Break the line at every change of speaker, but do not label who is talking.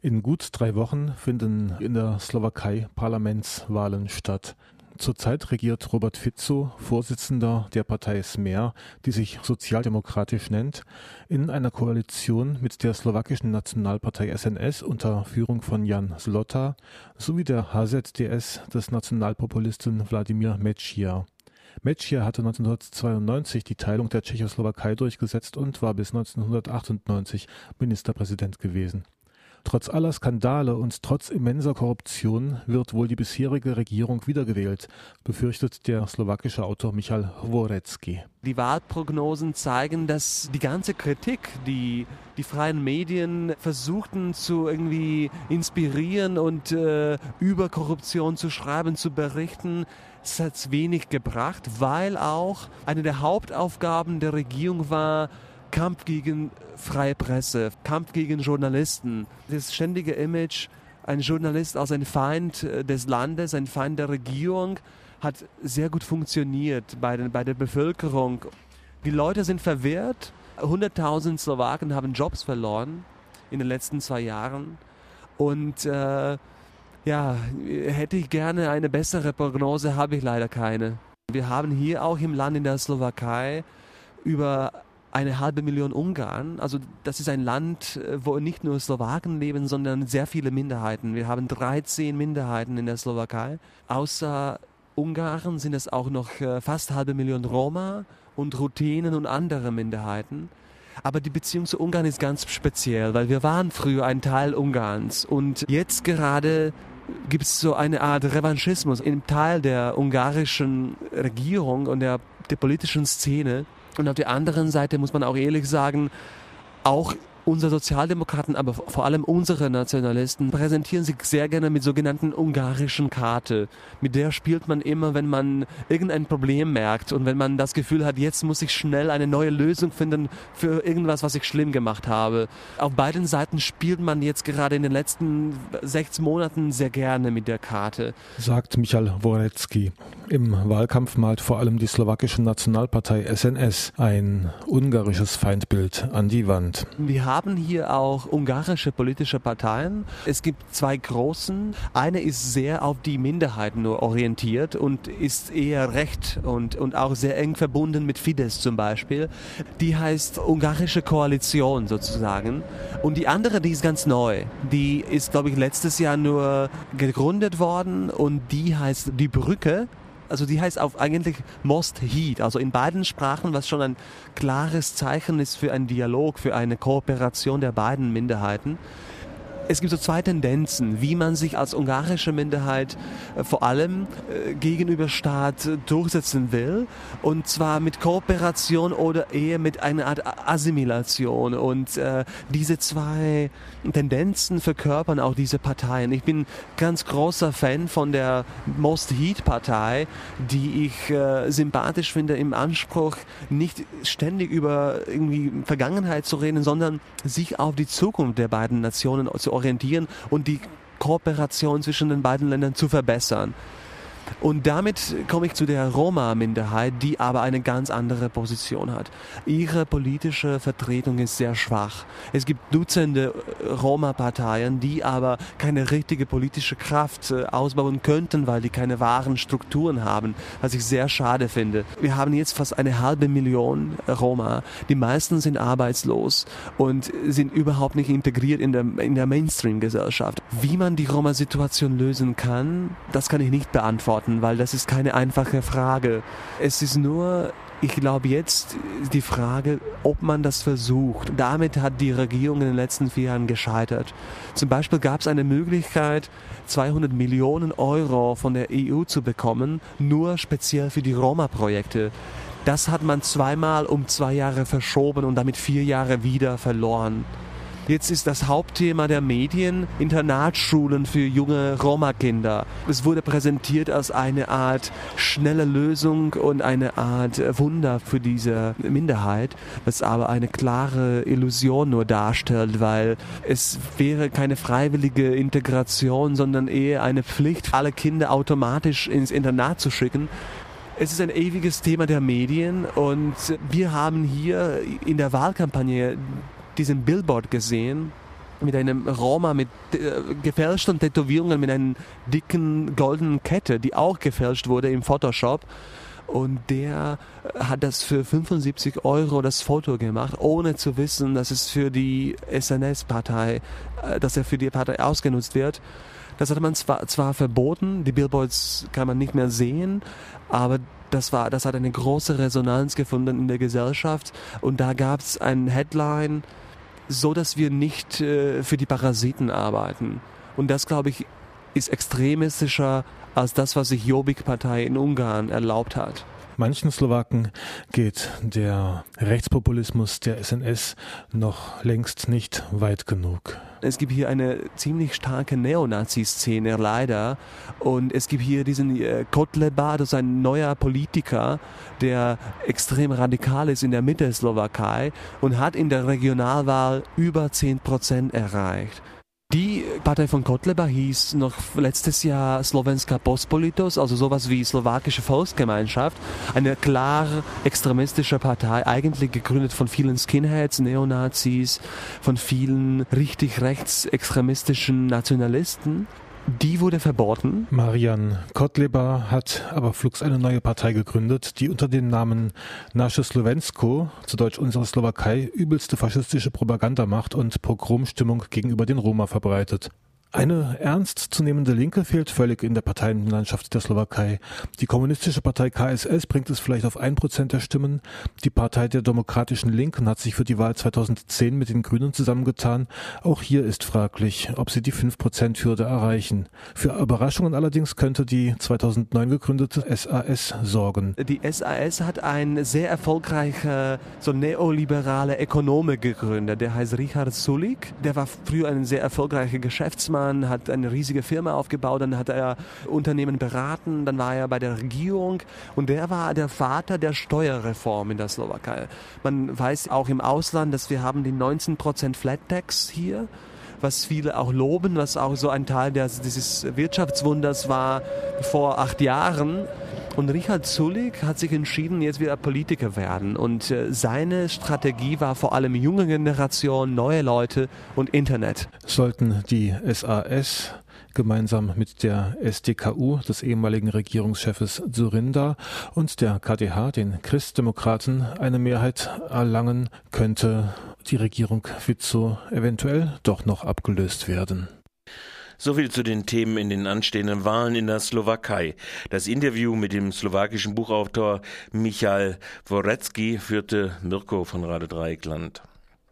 In gut drei Wochen finden in der Slowakei Parlamentswahlen statt. Zurzeit regiert Robert Fico, Vorsitzender der Partei Smer, die sich sozialdemokratisch nennt, in einer Koalition mit der slowakischen Nationalpartei SNS unter Führung von Jan Slota sowie der HZDS des Nationalpopulisten Wladimir Mečiar. Mečiar hatte 1992 die Teilung der Tschechoslowakei durchgesetzt und war bis 1998 Ministerpräsident gewesen. Trotz aller Skandale und trotz immenser Korruption wird wohl die bisherige Regierung wiedergewählt, befürchtet der slowakische Autor Michal Hvorecký.
Die Wahlprognosen zeigen, dass die ganze Kritik, die die freien Medien versuchten zu irgendwie inspirieren und äh, über Korruption zu schreiben, zu berichten, es hat wenig gebracht, weil auch eine der Hauptaufgaben der Regierung war, Kampf gegen freie Presse, Kampf gegen Journalisten. Das ständige Image, ein Journalist als ein Feind äh, des Landes, ein Feind der Regierung, hat sehr gut funktioniert bei, den, bei der Bevölkerung. Die Leute sind verwirrt. 100.000 Slowaken haben Jobs verloren in den letzten zwei Jahren. Und äh, ja, hätte ich gerne eine bessere Prognose, habe ich leider keine. Wir haben hier auch im Land in der Slowakei über eine halbe Million Ungarn. Also das ist ein Land, äh, wo nicht nur Slowaken leben, sondern sehr viele Minderheiten. Wir haben 13 Minderheiten in der Slowakei. Außer Ungarn sind es auch noch äh, fast halbe Million Roma und Ruthenen und andere Minderheiten. Aber die Beziehung zu Ungarn ist ganz speziell, weil wir waren früher ein Teil Ungarns und jetzt gerade gibt es so eine Art Revanchismus im Teil der ungarischen Regierung und der, der politischen Szene und auf der anderen Seite muss man auch ehrlich sagen, auch unsere Sozialdemokraten, aber vor allem unsere Nationalisten präsentieren sich sehr gerne mit sogenannten ungarischen Karte. Mit der spielt man immer, wenn man irgendein Problem merkt und wenn man das Gefühl hat, jetzt muss ich schnell eine neue Lösung finden für irgendwas, was ich schlimm gemacht habe. Auf beiden Seiten spielt man jetzt gerade in den letzten sechs Monaten sehr gerne mit der Karte.
Sagt Michal Worecki. Im Wahlkampf malt vor allem die slowakische Nationalpartei SNS ein ungarisches Feindbild an die Wand.
Wir haben haben hier auch ungarische politische Parteien. Es gibt zwei großen. Eine ist sehr auf die Minderheiten nur orientiert und ist eher recht und, und auch sehr eng verbunden mit Fidesz zum Beispiel. Die heißt Ungarische Koalition sozusagen. Und die andere, die ist ganz neu. Die ist, glaube ich, letztes Jahr nur gegründet worden und die heißt Die Brücke also die heißt auf eigentlich Most Heat, also in beiden Sprachen, was schon ein klares Zeichen ist für einen Dialog, für eine Kooperation der beiden Minderheiten es gibt so zwei Tendenzen, wie man sich als ungarische Minderheit äh, vor allem äh, gegenüber Staat durchsetzen will. Und zwar mit Kooperation oder eher mit einer Art Assimilation. Und äh, diese zwei Tendenzen verkörpern auch diese Parteien. Ich bin ganz großer Fan von der Most Heat Partei, die ich sympathisch finde im Anspruch, nicht ständig über irgendwie Vergangenheit zu reden, sondern sich auf die Zukunft der beiden Nationen zu orientieren und die Kooperation zwischen den beiden Ländern zu verbessern. Und damit komme ich zu der Roma-Minderheit, die aber eine ganz andere Position hat. Ihre politische Vertretung ist sehr schwach. Es gibt Dutzende äh, Roma-Parteien, die aber keine richtige politische Kraft äh, ausbauen könnten, weil die keine wahren Strukturen haben, was ich sehr schade finde. Wir haben jetzt fast eine halbe Million Roma. Die meisten sind arbeitslos und sind überhaupt nicht integriert in der, in der Mainstream-Gesellschaft. Wie man die Roma-Situation lösen kann, das kann ich nicht beantworten beantworten, weil das ist keine einfache Frage. Es ist nur ich glaube jetzt die Frage, ob man das versucht. Damit hat die Regierung in den letzten vier Jahren gescheitert. Zum Beispiel gab es eine Möglichkeit, 200 Millionen Euro von der EU zu bekommen, nur speziell für die Roma-Projekte. Das hat man zweimal um zwei Jahre verschoben und damit vier Jahre wieder verloren. Jetzt ist das Hauptthema der Medien Internatsschulen für junge Roma-Kinder. Es wurde präsentiert als eine Art schnelle Lösung und eine Art Wunder für diese Minderheit, was aber eine klare Illusion nur darstellt, weil es wäre keine freiwillige Integration, sondern eher eine Pflicht, alle Kinder automatisch ins Internat zu schicken. Es ist ein ewiges Thema der Medien und wir haben hier in der Wahlkampagne diesen Billboard gesehen mit einem Roma mit äh, gefälschten Tätowierungen mit einer dicken goldenen Kette, die auch gefälscht wurde im Photoshop. Und der hat das für 75 Euro das Foto gemacht, ohne zu wissen, dass es für die SNS-Partei, äh, dass er für die Partei ausgenutzt wird. Das hat man zwar, zwar verboten, die Billboards kann man nicht mehr sehen, aber das war, das hat eine große Resonanz gefunden in der Gesellschaft und da gab es ein Headline, so dass wir nicht äh, für die Parasiten arbeiten. Und das, glaube ich, ist extremistischer als das, was sich Jobbik-Partei in Ungarn erlaubt hat.
Manchen Slowaken geht der Rechtspopulismus der SNS noch längst nicht weit genug.
Es gibt hier eine ziemlich starke Neonazi-Szene, leider. Und es gibt hier diesen äh, Kotleba, das ist ein neuer Politiker, der extrem radikal ist in der Mitte der Slowakei und hat in der Regionalwahl über 10 Prozent erreicht. Partei von Kotleba hieß noch letztes Jahr Slovenska Pospolitos, also sowas wie slowakische Volksgemeinschaft. Eine klar extremistische Partei, eigentlich gegründet von vielen Skinheads, Neonazis, von vielen richtig rechtsextremistischen Nationalisten. Die wurde verboten.
Marian Kotleba hat aber flugs eine neue Partei gegründet, die unter dem Namen Nasze Slovensko, zu Deutsch unsere Slowakei, übelste faschistische Propaganda macht und Pogromstimmung gegenüber den Roma verbreitet. Eine ernstzunehmende Linke fehlt völlig in der Parteienlandschaft der Slowakei. Die kommunistische Partei KSS bringt es vielleicht auf ein Prozent der Stimmen. Die Partei der Demokratischen Linken hat sich für die Wahl 2010 mit den Grünen zusammengetan. Auch hier ist fraglich, ob sie die 5%-Hürde erreichen. Für Überraschungen allerdings könnte die 2009 gegründete SAS sorgen.
Die SAS hat ein sehr erfolgreicher, so neoliberale Ökonome gegründet. Der heißt Richard Sulik. Der war früher ein sehr erfolgreicher Geschäftsmann Geschäftsmann, hat eine riesige Firma aufgebaut, dann hat er Unternehmen beraten, dann war er bei der Regierung und der war der Vater der Steuerreform in der Slowakei. Man weiß auch im Ausland, dass wir haben die 19% Flat Tax hier was viele auch loben, was auch so ein Teil des, dieses Wirtschaftswunders war vor acht Jahren. Und Richard Zulik hat sich entschieden, jetzt wieder Politiker werden. Und äh, seine Strategie war vor allem junge Generation, neue Leute und Internet.
Sollten die SAS gemeinsam mit der SDKU des ehemaligen Regierungschefes Zurinda und der KDH, den Christdemokraten, eine Mehrheit erlangen, könnte die Regierung Fico eventuell doch noch abgelöst werden.
Soviel zu den Themen in den anstehenden Wahlen in der Slowakei. Das Interview mit dem slowakischen Buchautor Michal Worecki führte Mirko von Rade Dreieckland.